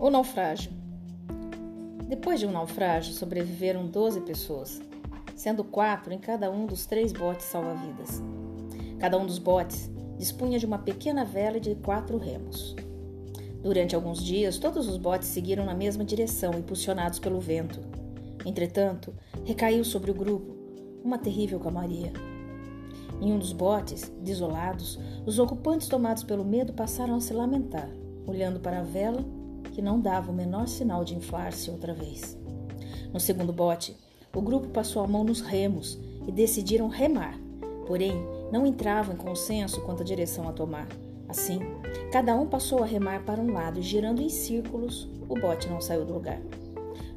O naufrágio. Depois de um naufrágio, sobreviveram 12 pessoas, sendo quatro em cada um dos três botes salva-vidas. Cada um dos botes dispunha de uma pequena vela e de quatro remos. Durante alguns dias, todos os botes seguiram na mesma direção, impulsionados pelo vento. Entretanto, recaiu sobre o grupo uma terrível calmaria. Em um dos botes, desolados, os ocupantes, tomados pelo medo, passaram a se lamentar, olhando para a vela que não dava o menor sinal de inflar-se outra vez. No segundo bote, o grupo passou a mão nos remos e decidiram remar, porém não entravam em consenso quanto à direção a tomar. Assim, cada um passou a remar para um lado e, girando em círculos, o bote não saiu do lugar.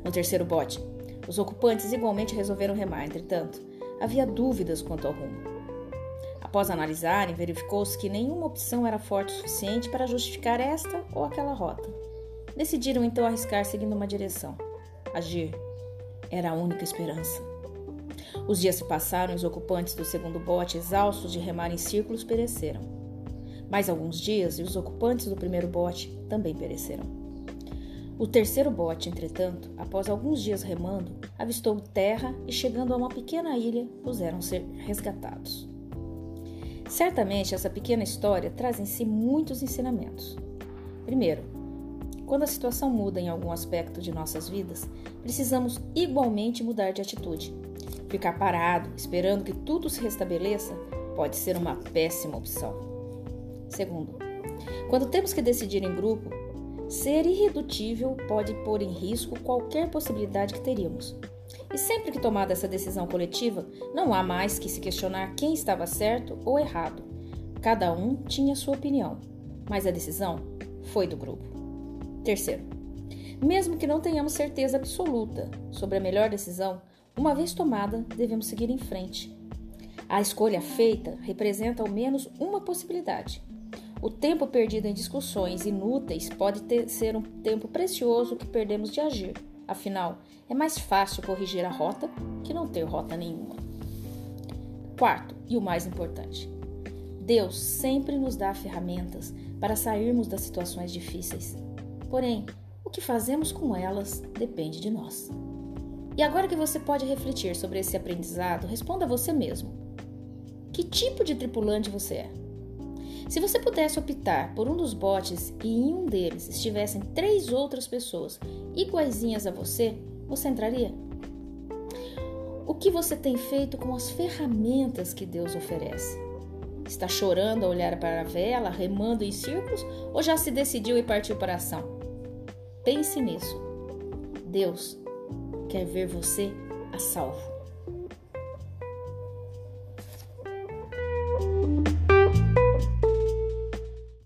No terceiro bote, os ocupantes igualmente resolveram remar, entretanto, havia dúvidas quanto ao rumo. Após analisarem, verificou-se que nenhuma opção era forte o suficiente para justificar esta ou aquela rota. Decidiram então arriscar seguindo uma direção. Agir era a única esperança. Os dias se passaram e os ocupantes do segundo bote, exaustos de remar em círculos, pereceram. Mais alguns dias e os ocupantes do primeiro bote também pereceram. O terceiro bote, entretanto, após alguns dias remando, avistou terra e, chegando a uma pequena ilha, puseram ser resgatados. Certamente, essa pequena história traz em si muitos ensinamentos. Primeiro, quando a situação muda em algum aspecto de nossas vidas, precisamos igualmente mudar de atitude. Ficar parado, esperando que tudo se restabeleça, pode ser uma péssima opção. Segundo, quando temos que decidir em grupo, ser irredutível pode pôr em risco qualquer possibilidade que teríamos. E sempre que tomada essa decisão coletiva, não há mais que se questionar quem estava certo ou errado. Cada um tinha sua opinião, mas a decisão foi do grupo. Terceiro, mesmo que não tenhamos certeza absoluta sobre a melhor decisão, uma vez tomada, devemos seguir em frente. A escolha feita representa ao menos uma possibilidade. O tempo perdido em discussões inúteis pode ter, ser um tempo precioso que perdemos de agir. Afinal, é mais fácil corrigir a rota que não ter rota nenhuma. Quarto, e o mais importante, Deus sempre nos dá ferramentas para sairmos das situações difíceis. Porém, o que fazemos com elas depende de nós. E agora que você pode refletir sobre esse aprendizado, responda a você mesmo: Que tipo de tripulante você é? Se você pudesse optar por um dos botes e em um deles estivessem três outras pessoas iguaizinhas a você, você entraria? O que você tem feito com as ferramentas que Deus oferece? Está chorando a olhar para a vela, remando em círculos ou já se decidiu e partiu para a ação? Pense nisso. Deus quer ver você a salvo.